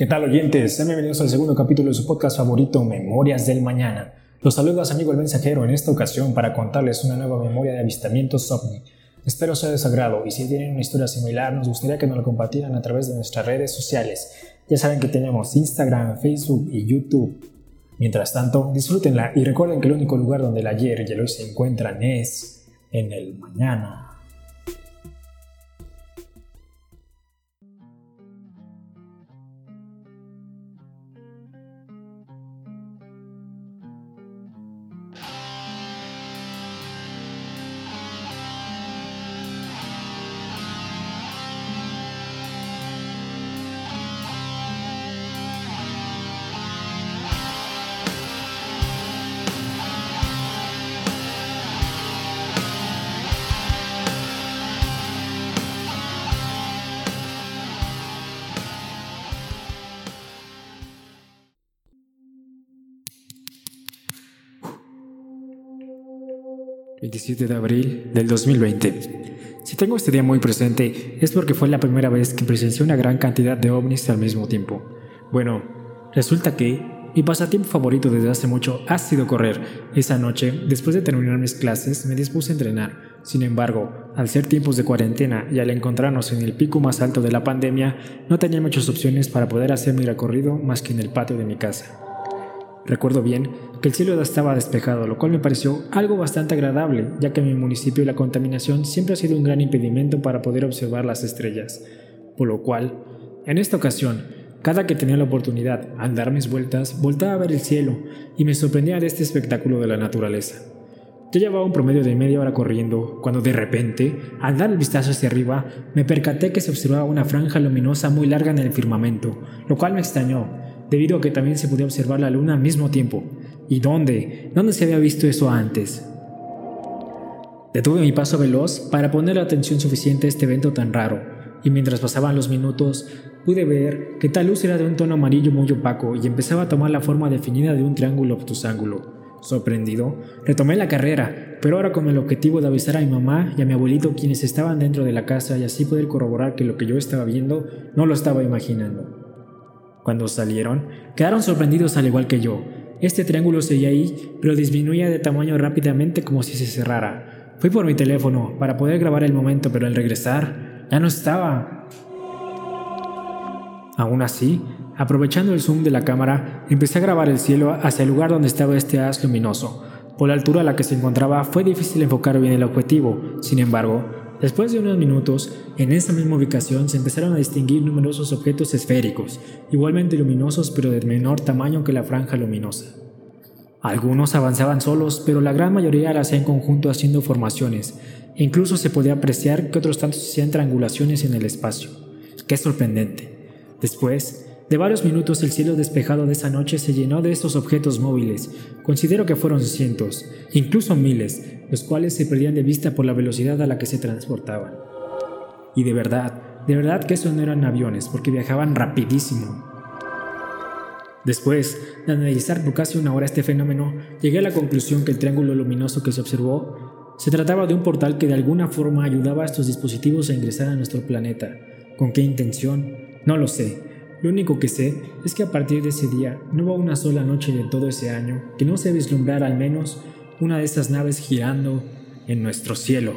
¿Qué tal oyentes? Sean bienvenidos al segundo capítulo de su podcast favorito, Memorias del Mañana. Los saludos amigo el mensajero en esta ocasión para contarles una nueva memoria de avistamientos ovni. Espero sea de su agrado y si tienen una historia similar nos gustaría que nos lo compartieran a través de nuestras redes sociales. Ya saben que tenemos Instagram, Facebook y YouTube. Mientras tanto, disfrútenla y recuerden que el único lugar donde el ayer y el hoy se encuentran es en el mañana. 27 de abril del 2020. Si tengo este día muy presente es porque fue la primera vez que presencié una gran cantidad de ovnis al mismo tiempo. Bueno, resulta que mi pasatiempo favorito desde hace mucho ha sido correr. Esa noche, después de terminar mis clases, me dispuse a entrenar. Sin embargo, al ser tiempos de cuarentena y al encontrarnos en el pico más alto de la pandemia, no tenía muchas opciones para poder hacer mi recorrido más que en el patio de mi casa. Recuerdo bien que el cielo estaba despejado, lo cual me pareció algo bastante agradable, ya que en mi municipio la contaminación siempre ha sido un gran impedimento para poder observar las estrellas. Por lo cual, en esta ocasión, cada que tenía la oportunidad, al dar mis vueltas, voltaba a ver el cielo y me sorprendía de este espectáculo de la naturaleza. Yo llevaba un promedio de media hora corriendo, cuando de repente, al dar el vistazo hacia arriba, me percaté que se observaba una franja luminosa muy larga en el firmamento, lo cual me extrañó, debido a que también se podía observar la luna al mismo tiempo. ¿Y dónde? ¿Dónde se había visto eso antes? Detuve mi paso veloz para poner la atención suficiente a este evento tan raro, y mientras pasaban los minutos, pude ver que tal luz era de un tono amarillo muy opaco y empezaba a tomar la forma definida de un triángulo obtusángulo. Sorprendido, retomé la carrera, pero ahora con el objetivo de avisar a mi mamá y a mi abuelito quienes estaban dentro de la casa y así poder corroborar que lo que yo estaba viendo no lo estaba imaginando. Cuando salieron, quedaron sorprendidos al igual que yo. Este triángulo seguía ahí, pero disminuía de tamaño rápidamente como si se cerrara. Fui por mi teléfono para poder grabar el momento, pero al regresar, ya no estaba. Aún así, aprovechando el zoom de la cámara, empecé a grabar el cielo hacia el lugar donde estaba este haz luminoso. Por la altura a la que se encontraba fue difícil enfocar bien el objetivo, sin embargo, Después de unos minutos, en esa misma ubicación se empezaron a distinguir numerosos objetos esféricos, igualmente luminosos pero de menor tamaño que la franja luminosa. Algunos avanzaban solos, pero la gran mayoría lo hacía en conjunto haciendo formaciones, e incluso se podía apreciar que otros tantos hacían triangulaciones en el espacio. ¡Qué sorprendente! Después, de varios minutos el cielo despejado de esa noche se llenó de estos objetos móviles. Considero que fueron cientos, incluso miles, los cuales se perdían de vista por la velocidad a la que se transportaban. Y de verdad, de verdad que esos no eran aviones, porque viajaban rapidísimo. Después de analizar por casi una hora este fenómeno, llegué a la conclusión que el triángulo luminoso que se observó se trataba de un portal que de alguna forma ayudaba a estos dispositivos a ingresar a nuestro planeta. ¿Con qué intención? No lo sé, lo único que sé es que a partir de ese día no hubo una sola noche de todo ese año que no se vislumbrara al menos una de esas naves girando en nuestro cielo.